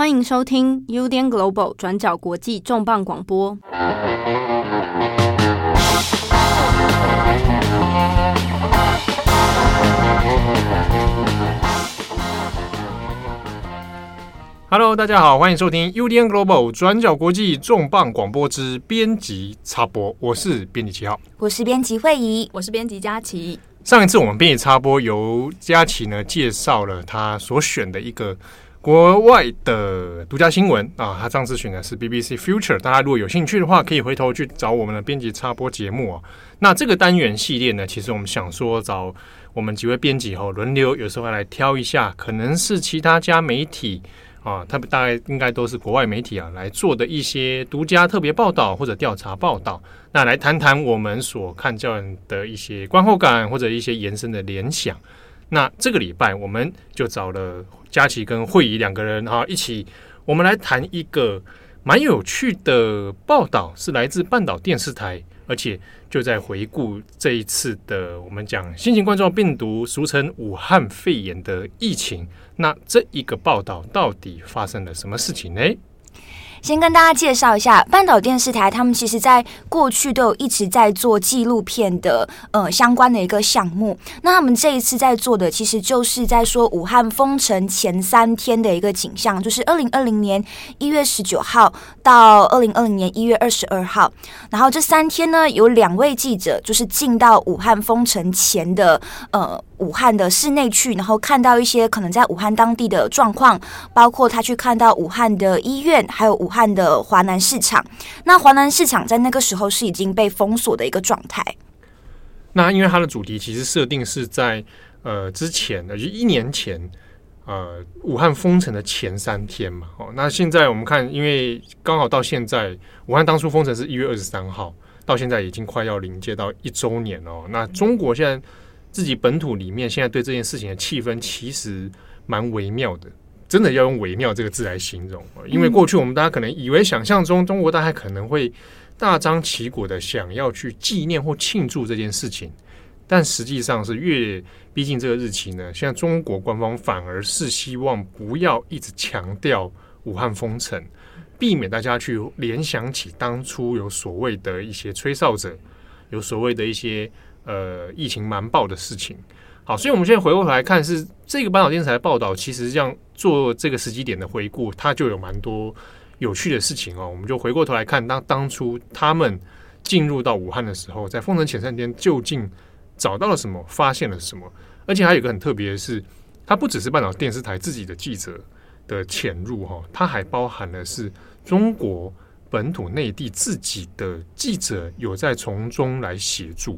欢迎收听 UDN Global 转角国际重磅广播。Hello，大家好，欢迎收听 UDN Global 转角国际重磅广播之编辑插播，我是编辑七号，我是编辑惠仪，我是编辑佳琪。上一次我们编辑插播由佳琪呢介绍了他所选的一个国外的独家新闻啊，他上次选的是 BBC Future，大家如果有兴趣的话，可以回头去找我们的编辑插播节目啊。那这个单元系列呢，其实我们想说找我们几位编辑后轮流，有时候来挑一下，可能是其他家媒体。啊，他们大概应该都是国外媒体啊来做的一些独家特别报道或者调查报道，那来谈谈我们所看见的一些观后感或者一些延伸的联想。那这个礼拜我们就找了佳琪跟慧仪两个人哈、一起，我们来谈一个蛮有趣的报道，是来自半岛电视台。而且就在回顾这一次的我们讲新型冠状病毒，俗称武汉肺炎的疫情，那这一个报道到底发生了什么事情呢？先跟大家介绍一下半岛电视台，他们其实在过去都有一直在做纪录片的呃相关的一个项目。那他们这一次在做的，其实就是在说武汉封城前三天的一个景象，就是二零二零年一月十九号到二零二零年一月二十二号。然后这三天呢，有两位记者就是进到武汉封城前的呃。武汉的市内去，然后看到一些可能在武汉当地的状况，包括他去看到武汉的医院，还有武武汉的华南市场。那华南市场在那个时候是已经被封锁的一个状态。那因为它的主题其实设定是在呃之前的，就一年前，呃武汉封城的前三天嘛。哦，那现在我们看，因为刚好到现在，武汉当初封城是一月二十三号，到现在已经快要临界到一周年哦。那中国现在。自己本土里面现在对这件事情的气氛其实蛮微妙的，真的要用“微妙”这个字来形容。因为过去我们大家可能以为想象中中国大概可能会大张旗鼓的想要去纪念或庆祝这件事情，但实际上是越逼近这个日期呢，现在中国官方反而是希望不要一直强调武汉封城，避免大家去联想起当初有所谓的一些吹哨者，有所谓的一些。呃，疫情瞒报的事情，好，所以我们现在回过头来看，是这个半岛电视台报道，其实这样做这个时机点的回顾，它就有蛮多有趣的事情哦。我们就回过头来看，当当初他们进入到武汉的时候，在封城前三天，究竟找到了什么，发现了什么？而且还有一个很特别的是，它不只是半岛电视台自己的记者的潜入哈，它还包含的是中国本土内地自己的记者有在从中来协助。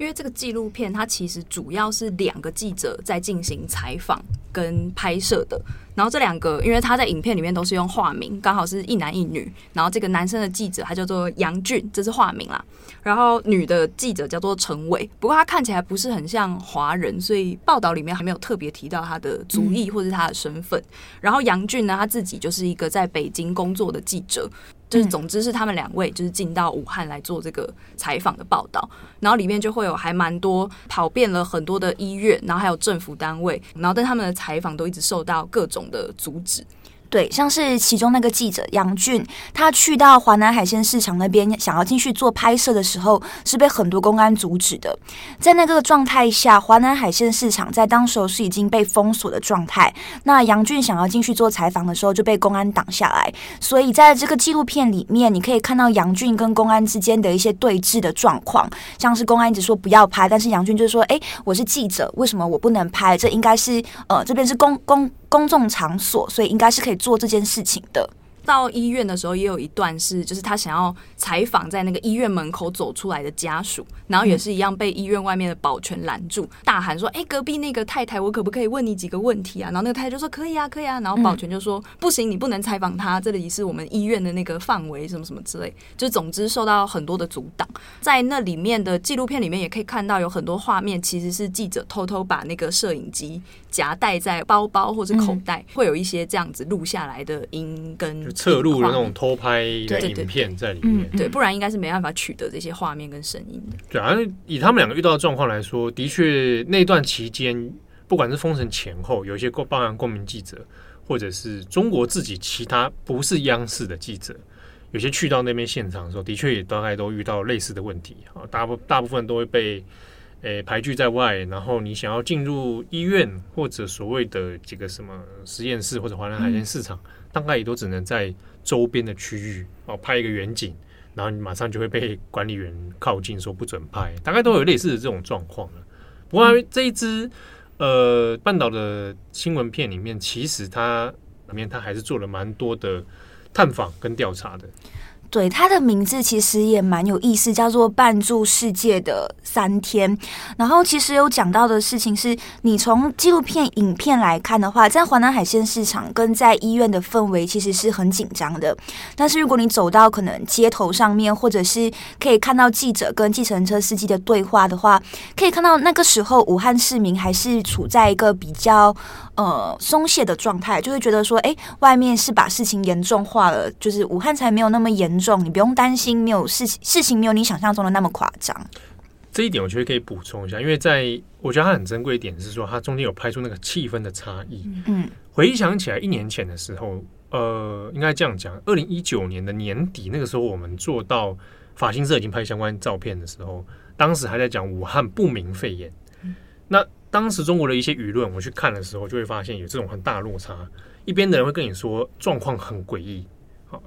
因为这个纪录片，它其实主要是两个记者在进行采访跟拍摄的。然后这两个，因为他在影片里面都是用化名，刚好是一男一女。然后这个男生的记者他叫做杨俊，这是化名啦。然后女的记者叫做陈伟，不过他看起来不是很像华人，所以报道里面还没有特别提到他的族裔或是他的身份。然后杨俊呢，他自己就是一个在北京工作的记者。就是，总之是他们两位就是进到武汉来做这个采访的报道，然后里面就会有还蛮多跑遍了很多的医院，然后还有政府单位，然后但他们的采访都一直受到各种的阻止。对，像是其中那个记者杨俊，他去到华南海鲜市场那边，想要进去做拍摄的时候，是被很多公安阻止的。在那个状态下，华南海鲜市场在当时是已经被封锁的状态。那杨俊想要进去做采访的时候，就被公安挡下来。所以在这个纪录片里面，你可以看到杨俊跟公安之间的一些对峙的状况，像是公安一直说不要拍，但是杨俊就说：“哎，我是记者，为什么我不能拍？这应该是呃，这边是公公。”公众场所，所以应该是可以做这件事情的。到医院的时候，也有一段是，就是他想要采访在那个医院门口走出来的家属，然后也是一样被医院外面的保全拦住，大喊说：“哎，隔壁那个太太，我可不可以问你几个问题啊？”然后那个太太就说：“可以啊，可以啊。”然后保全就说：“不行，你不能采访他，这里是我们医院的那个范围，什么什么之类。”就总之受到很多的阻挡。在那里面的纪录片里面，也可以看到有很多画面，其实是记者偷偷把那个摄影机夹带在包包或者口袋，会有一些这样子录下来的音跟。侧录的那种偷拍的影片在里面，对，不然应该是没办法取得这些画面跟声音的。对啊，以他们两个遇到的状况来说，的确那段期间，不管是封城前后，有一些公包含公民记者，或者是中国自己其他不是央视的记者，有些去到那边现场的时候，的确也大概都遇到类似的问题啊，大部大部分都会被。诶，排拒在外，然后你想要进入医院或者所谓的几个什么实验室或者华南海鲜市场，大概也都只能在周边的区域哦拍一个远景，然后你马上就会被管理员靠近说不准拍，大概都有类似的这种状况了。不过这一支呃半岛的新闻片里面，其实它里面它还是做了蛮多的探访跟调查的。对，它的名字其实也蛮有意思，叫做“绊住世界的三天”。然后其实有讲到的事情是，你从纪录片影片来看的话，在华南海鲜市场跟在医院的氛围其实是很紧张的。但是如果你走到可能街头上面，或者是可以看到记者跟计程车司机的对话的话，可以看到那个时候武汉市民还是处在一个比较呃松懈的状态，就会觉得说，哎，外面是把事情严重化了，就是武汉才没有那么严。重，你不用担心，没有事情，事情没有你想象中的那么夸张。这一点我觉得可以补充一下，因为在我觉得它很珍贵一点是说，它中间有拍出那个气氛的差异。嗯，回想起来，一年前的时候，呃，应该这样讲，二零一九年的年底，那个时候我们做到法新社已经拍相关照片的时候，当时还在讲武汉不明肺炎。那当时中国的一些舆论，我去看的时候，就会发现有这种很大的落差。一边的人会跟你说状况很诡异。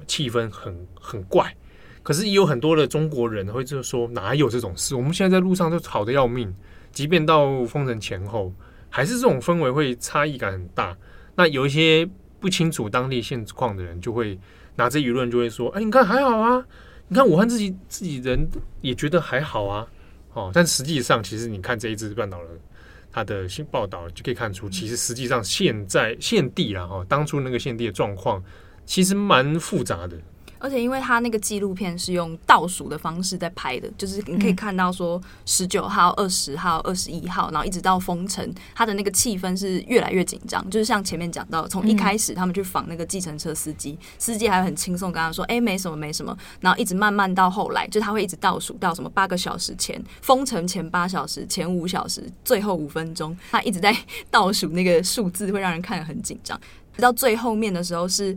气氛很很怪，可是也有很多的中国人会就说哪有这种事？我们现在在路上都好的要命，即便到封城前后，还是这种氛围会差异感很大。那有一些不清楚当地现况的人，就会拿着舆论就会说：“哎，你看还好啊，你看武汉自己自己人也觉得还好啊。”哦，但实际上，其实你看这一支半岛的他的新报道就可以看出，其实实际上现在现地啊，哈，当初那个现地的状况。其实蛮复杂的，而且因为他那个纪录片是用倒数的方式在拍的，就是你可以看到说十九号、二十号、二十一号，然后一直到封城，他的那个气氛是越来越紧张。就是像前面讲到，从一开始他们去访那个计程车司机，司机还很轻松跟他说：“哎，没什么，没什么。”然后一直慢慢到后来，就他会一直倒数到什么八个小时前封城前八小时、前五小时、最后五分钟，他一直在倒数那个数字，会让人看得很紧张。直到最后面的时候是。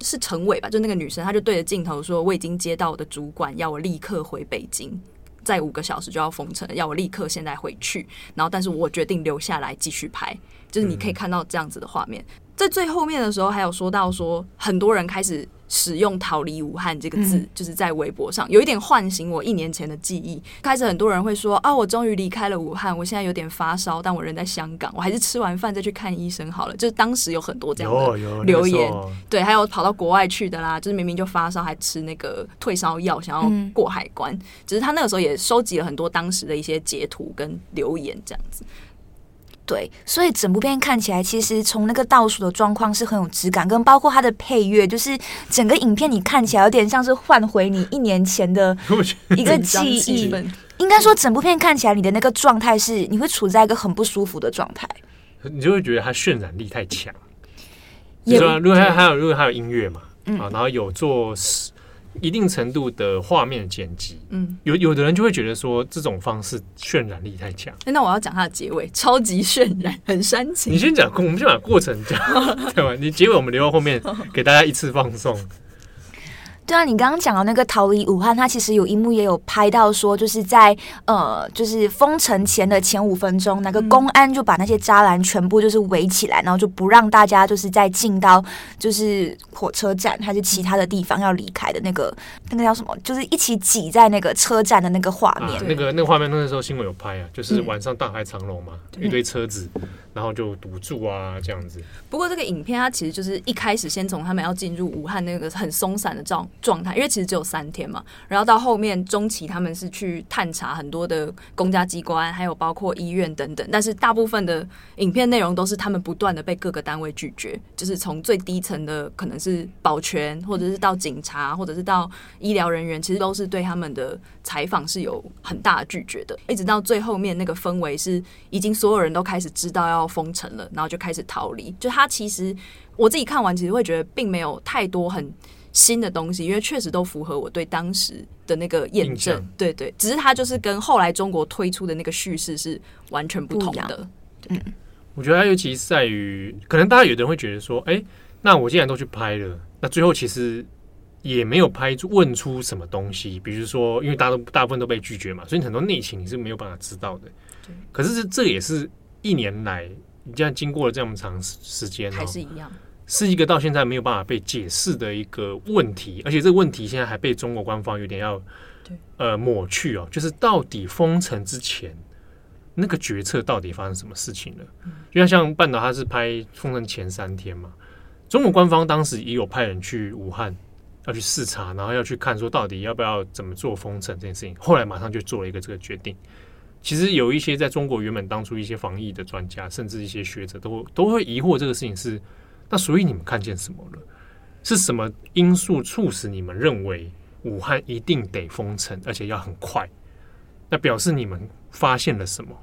是陈伟吧？就那个女生，她就对着镜头说：“我已经接到我的主管，要我立刻回北京，在五个小时就要封城，要我立刻现在回去。然后，但是我决定留下来继续拍。就是你可以看到这样子的画面。在最后面的时候，还有说到说，很多人开始。”使用“逃离武汉”这个字，嗯、就是在微博上有一点唤醒我一年前的记忆。开始很多人会说：“啊，我终于离开了武汉，我现在有点发烧，但我人在香港，我还是吃完饭再去看医生好了。”就是当时有很多这样的留言，对，还有跑到国外去的啦，就是明明就发烧还吃那个退烧药，想要过海关。只是他那个时候也收集了很多当时的一些截图跟留言，这样子。对，所以整部片看起来，其实从那个倒数的状况是很有质感，跟包括它的配乐，就是整个影片你看起来有点像是唤回你一年前的 一个记忆。应该说，整部片看起来你的那个状态是，你会处在一个很不舒服的状态，你就会觉得它渲染力太强。也如果还还有如果还有音乐嘛，嗯、啊，然后有做。一定程度的画面剪辑，嗯，有有的人就会觉得说这种方式渲染力太强。那我要讲它的结尾，超级渲染，很煽情。你先讲，我们先把过程讲，对吧？你结尾我们留到后面 给大家一次放送。对啊，你刚刚讲到那个逃离武汉，他其实有一幕也有拍到说，就是在呃，就是封城前的前五分钟，那个公安就把那些栅栏全部就是围起来，然后就不让大家就是再进到就是火车站还是其他的地方要离开的那个那个叫什么，就是一起挤在那个车站的那个画面。啊、那个那个画面那个时候新闻有拍啊，就是晚上大排长龙嘛，嗯、一堆车子。然后就堵住啊，这样子。不过这个影片它其实就是一开始先从他们要进入武汉那个很松散的状状态，因为其实只有三天嘛。然后到后面中期他们是去探查很多的公家机关，还有包括医院等等。但是大部分的影片内容都是他们不断的被各个单位拒绝，就是从最低层的可能是保全，或者是到警察，或者是到医疗人员，其实都是对他们的采访是有很大的拒绝的。一直到最后面那个氛围是已经所有人都开始知道要。封城了，然后就开始逃离。就他其实我自己看完，其实会觉得并没有太多很新的东西，因为确实都符合我对当时的那个验证。对对，只是它就是跟后来中国推出的那个叙事是完全不同的。嗯，我觉得它尤其是在于，可能大家有的人会觉得说，哎、欸，那我既然都去拍了，那最后其实也没有拍出问出什么东西，比如说，因为大家都大部分都被拒绝嘛，所以很多内情你是没有办法知道的。对。可是这这也是一年来，你这样经过了这么长时间，还是一样，是一个到现在没有办法被解释的一个问题，而且这个问题现在还被中国官方有点要呃抹去哦，就是到底封城之前。那个决策到底发生什么事情了？因为像半岛，它是拍封城前三天嘛，中国官方当时也有派人去武汉要去视察，然后要去看说到底要不要怎么做封城这件事情。后来马上就做了一个这个决定。其实有一些在中国原本当初一些防疫的专家，甚至一些学者都都会疑惑这个事情是，那所以你们看见什么了？是什么因素促使你们认为武汉一定得封城，而且要很快？那表示你们发现了什么？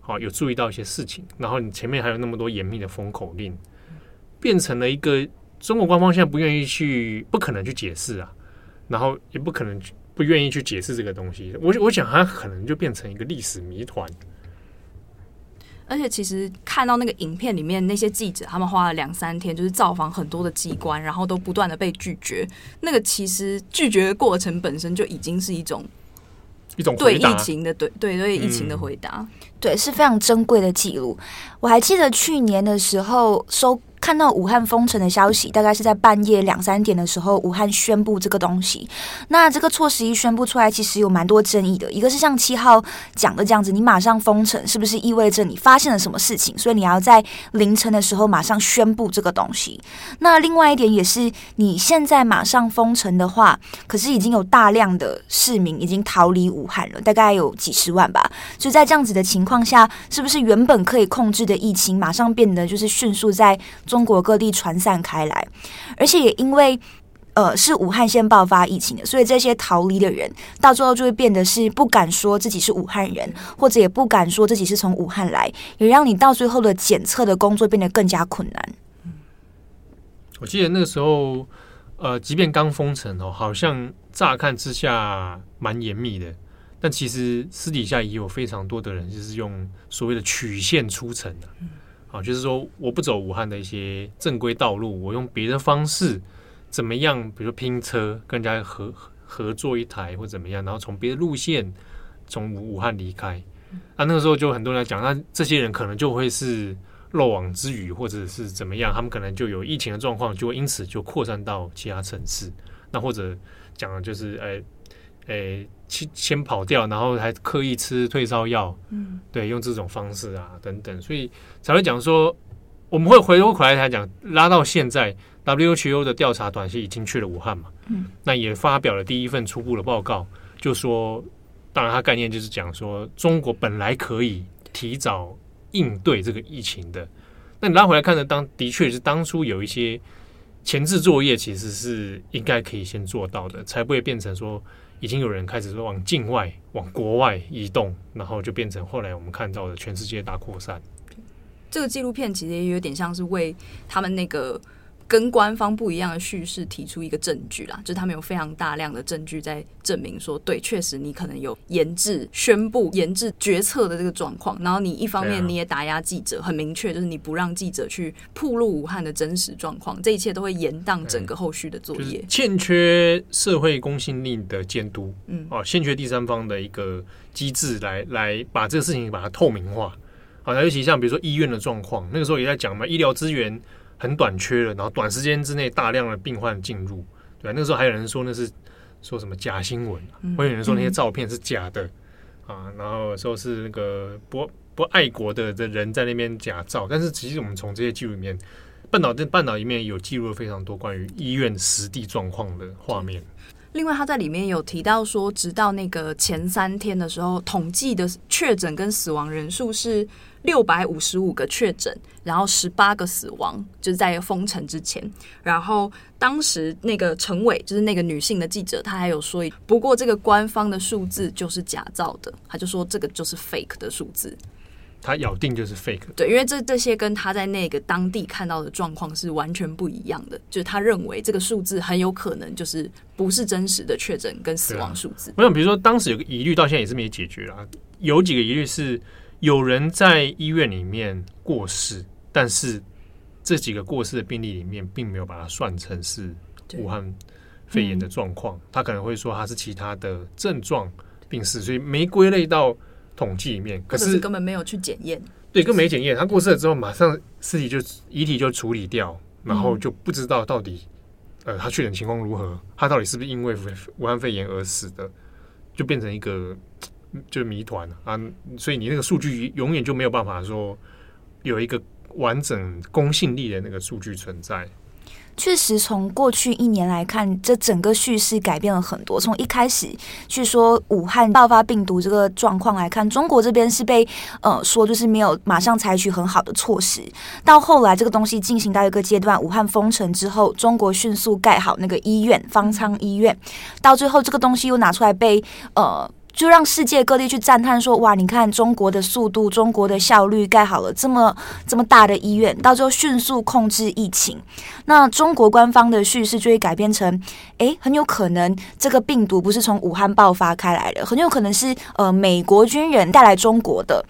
好，有注意到一些事情，然后你前面还有那么多严密的封口令，变成了一个中国官方现在不愿意去，不可能去解释啊，然后也不可能不愿意去解释这个东西。我我想它可能就变成一个历史谜团。而且其实看到那个影片里面那些记者，他们花了两三天，就是造访很多的机关，然后都不断的被拒绝。那个其实拒绝的过程本身就已经是一种。一种对疫情的对对对疫情的回答，嗯、对是非常珍贵的记录。我还记得去年的时候收。看到武汉封城的消息，大概是在半夜两三点的时候，武汉宣布这个东西。那这个措施一宣布出来，其实有蛮多争议的。一个是像七号讲的这样子，你马上封城，是不是意味着你发现了什么事情？所以你要在凌晨的时候马上宣布这个东西。那另外一点也是，你现在马上封城的话，可是已经有大量的市民已经逃离武汉了，大概有几十万吧。就在这样子的情况下，是不是原本可以控制的疫情，马上变得就是迅速在中国各地传散开来，而且也因为呃是武汉先爆发疫情的，所以这些逃离的人到最后就会变得是不敢说自己是武汉人，或者也不敢说自己是从武汉来，也让你到最后的检测的工作变得更加困难。我记得那个时候，呃，即便刚封城哦，好像乍看之下蛮严密的，但其实私底下也有非常多的人就是用所谓的曲线出城的。啊，就是说我不走武汉的一些正规道路，我用别的方式怎么样？比如拼车，跟人家合合作一台或怎么样，然后从别的路线从武武汉离开。那那个时候就很多人讲，那这些人可能就会是漏网之鱼，或者是怎么样？他们可能就有疫情的状况，就会因此就扩散到其他城市。那或者讲就是，哎、欸。诶，先先跑掉，然后还刻意吃退烧药，嗯，对，用这种方式啊，等等，所以才会讲说，我们会回过头来才讲，拉到现在，WHO 的调查团是已经去了武汉嘛，嗯，那也发表了第一份初步的报告，就说，当然它概念就是讲说，中国本来可以提早应对这个疫情的，那你拉回来看呢，当的确是当初有一些前置作业，其实是应该可以先做到的，才不会变成说。已经有人开始往境外、往国外移动，然后就变成后来我们看到的全世界大扩散。这个纪录片其实也有点像是为他们那个。跟官方不一样的叙事提出一个证据啦，就是他们有非常大量的证据在证明说，对，确实你可能有研制宣布、研制决策的这个状况。然后你一方面你也打压记者，很明确就是你不让记者去曝露武汉的真实状况，这一切都会延宕整个后续的作业。就是、欠缺社会公信力的监督，嗯，哦，欠缺第三方的一个机制来来把这个事情把它透明化。好，尤其像比如说医院的状况，那个时候也在讲嘛，医疗资源。很短缺了，然后短时间之内大量的病患进入，对，那个时候还有人说那是说什么假新闻，啊、会有人说那些照片是假的、嗯、啊，然后说是那个不不爱国的的人在那边假照，但是其实我们从这些记录里面，半岛的半岛里面有记录了非常多关于医院实地状况的画面。另外，他在里面有提到说，直到那个前三天的时候，统计的确诊跟死亡人数是六百五十五个确诊，然后十八个死亡，就是在封城之前。然后当时那个陈伟，就是那个女性的记者，她还有说，不过这个官方的数字就是假造的，他就说这个就是 fake 的数字。他咬定就是 fake，对，因为这这些跟他在那个当地看到的状况是完全不一样的，就是他认为这个数字很有可能就是不是真实的确诊跟死亡数字。我想，比如说当时有个疑虑，到现在也是没解决啊。有几个疑虑是有人在医院里面过世，但是这几个过世的病例里面，并没有把它算成是武汉肺炎的状况。嗯、他可能会说他是其他的症状病逝，所以没归类到统计里面。可是，是根本没有去检验，对，根本没检验。他过世了之后，马上尸体就遗体就处理掉，然后就不知道到底。呃，他确诊情况如何？他到底是不是因为武汉肺炎而死的？就变成一个 就是谜团啊！所以你那个数据永远就没有办法说有一个完整公信力的那个数据存在。确实，从过去一年来看，这整个叙事改变了很多。从一开始去说武汉爆发病毒这个状况来看，中国这边是被呃说就是没有马上采取很好的措施，到后来这个东西进行到一个阶段，武汉封城之后，中国迅速盖好那个医院方舱医院，到最后这个东西又拿出来被呃。就让世界各地去赞叹说：“哇，你看中国的速度，中国的效率，盖好了这么这么大的医院，到最后迅速控制疫情。那中国官方的叙事就会改变成：诶，很有可能这个病毒不是从武汉爆发开来的，很有可能是呃美国军人带来中国的。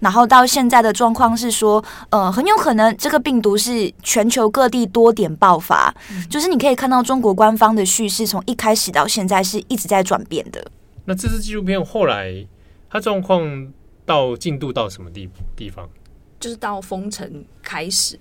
然后到现在的状况是说，呃，很有可能这个病毒是全球各地多点爆发。就是你可以看到中国官方的叙事从一开始到现在是一直在转变的。”那这支纪录片后来，它状况到进度到什么地地方？就是到封城开始。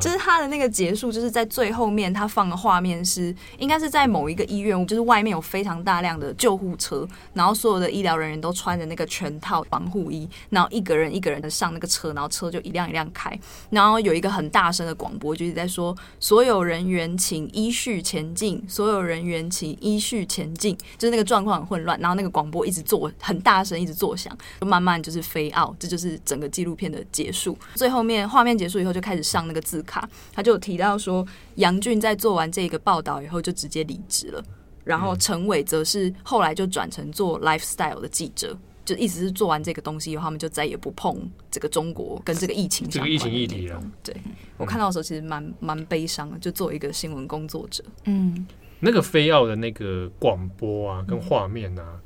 就是他的那个结束，就是在最后面，他放的画面是应该是在某一个医院，就是外面有非常大量的救护车，然后所有的医疗人员都穿着那个全套防护衣，然后一个人一个人的上那个车，然后车就一辆一辆开，然后有一个很大声的广播，就是在说所有人员请依序前进，所有人员请依序前进，就是那个状况很混乱，然后那个广播一直做很大声，一直作响，就慢慢就是飞奥，这就是整个纪录片的结束。最后面画面结束以后，就开始上那个。字卡，他就提到说，杨俊在做完这个报道以后就直接离职了，然后陈伟则是后来就转成做 lifestyle 的记者，就意思是做完这个东西以后，他们就再也不碰这个中国跟这个疫情相关的这个疫情议题了。对，我看到的时候其实蛮蛮悲伤的，就作为一个新闻工作者，嗯，那个飞奥的那个广播啊，跟画面啊，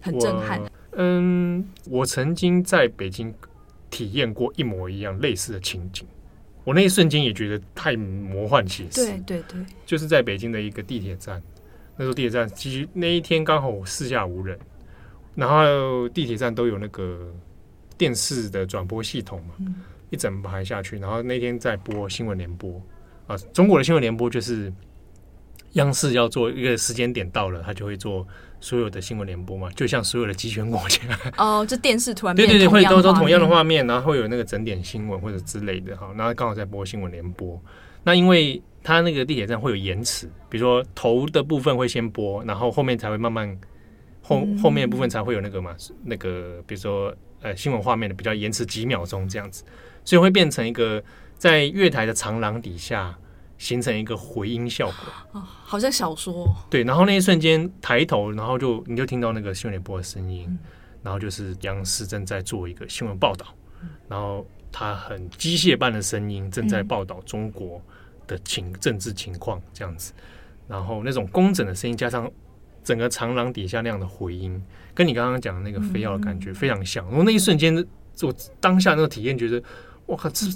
很震撼。嗯，我曾经在北京体验过一模一样类似的情景。我那一瞬间也觉得太魔幻写实。对对对，就是在北京的一个地铁站，那时候地铁站其实那一天刚好四下无人，然后地铁站都有那个电视的转播系统嘛，嗯、一整排下去，然后那天在播新闻联播啊，中国的新闻联播就是央视要做一个时间点到了，他就会做。所有的新闻联播嘛，就像所有的集权国家哦，就电视突然对对对，会都都同样的画面，然后会有那个整点新闻或者之类的哈，然后刚好在播新闻联播。那因为它那个地铁站会有延迟，比如说头的部分会先播，然后后面才会慢慢后后面的部分才会有那个嘛，那个比如说呃新闻画面的比较延迟几秒钟这样子，所以会变成一个在月台的长廊底下。形成一个回音效果，哦，好像小说。对，然后那一瞬间抬头，然后就你就听到那个新闻联播的声音，嗯、然后就是央视正在做一个新闻报道，嗯、然后他很机械般的声音正在报道中国的情、嗯、政治情况这样子，然后那种工整的声音加上整个长廊底下那样的回音，跟你刚刚讲的那个飞奥的感觉非常像。然后、嗯、那一瞬间，我当下那个体验，觉得哇靠，这。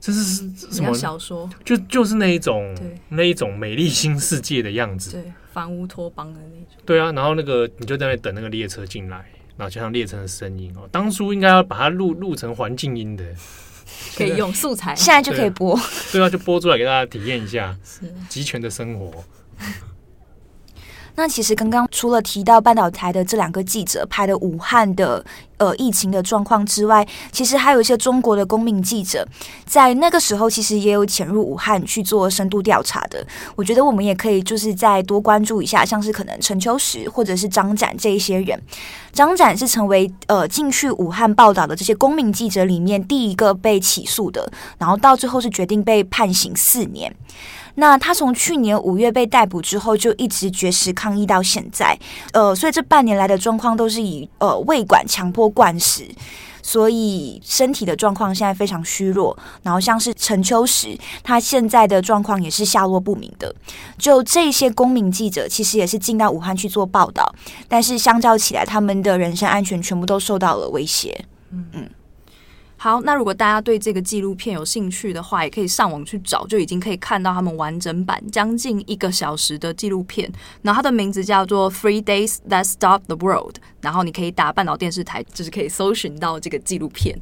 这是什么小说？就就是那一种，那一种美丽新世界的样子，对，反乌托邦的那种。对啊，然后那个你就在那等那个列车进来，然后加上列车的声音哦。当初应该要把它录录成环境音的，可以用素材，现在就可以播。对啊，就播出来给大家体验一下集权的生活。那其实刚刚除了提到半岛台的这两个记者拍的武汉的呃疫情的状况之外，其实还有一些中国的公民记者在那个时候其实也有潜入武汉去做深度调查的。我觉得我们也可以就是再多关注一下，像是可能陈秋实或者是张展这一些人。张展是成为呃进去武汉报道的这些公民记者里面第一个被起诉的，然后到最后是决定被判刑四年。那他从去年五月被逮捕之后，就一直绝食抗议到现在，呃，所以这半年来的状况都是以呃胃管强迫灌食，所以身体的状况现在非常虚弱。然后像是陈秋实，他现在的状况也是下落不明的。就这些公民记者，其实也是进到武汉去做报道，但是相较起来，他们的人身安全全部都受到了威胁。嗯嗯。好，那如果大家对这个纪录片有兴趣的话，也可以上网去找，就已经可以看到他们完整版将近一个小时的纪录片。然后它的名字叫做《Three Days That Stopped the World》，然后你可以打半岛电视台，就是可以搜寻到这个纪录片。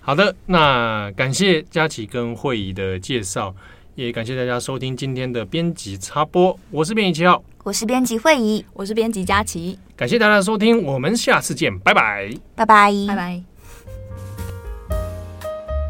好的，那感谢佳琪跟慧仪的介绍，也感谢大家收听今天的编辑插播。我是编辑七号，我是编辑慧仪，我是编辑佳琪。感谢大家的收听，我们下次见，拜拜，拜拜，拜拜。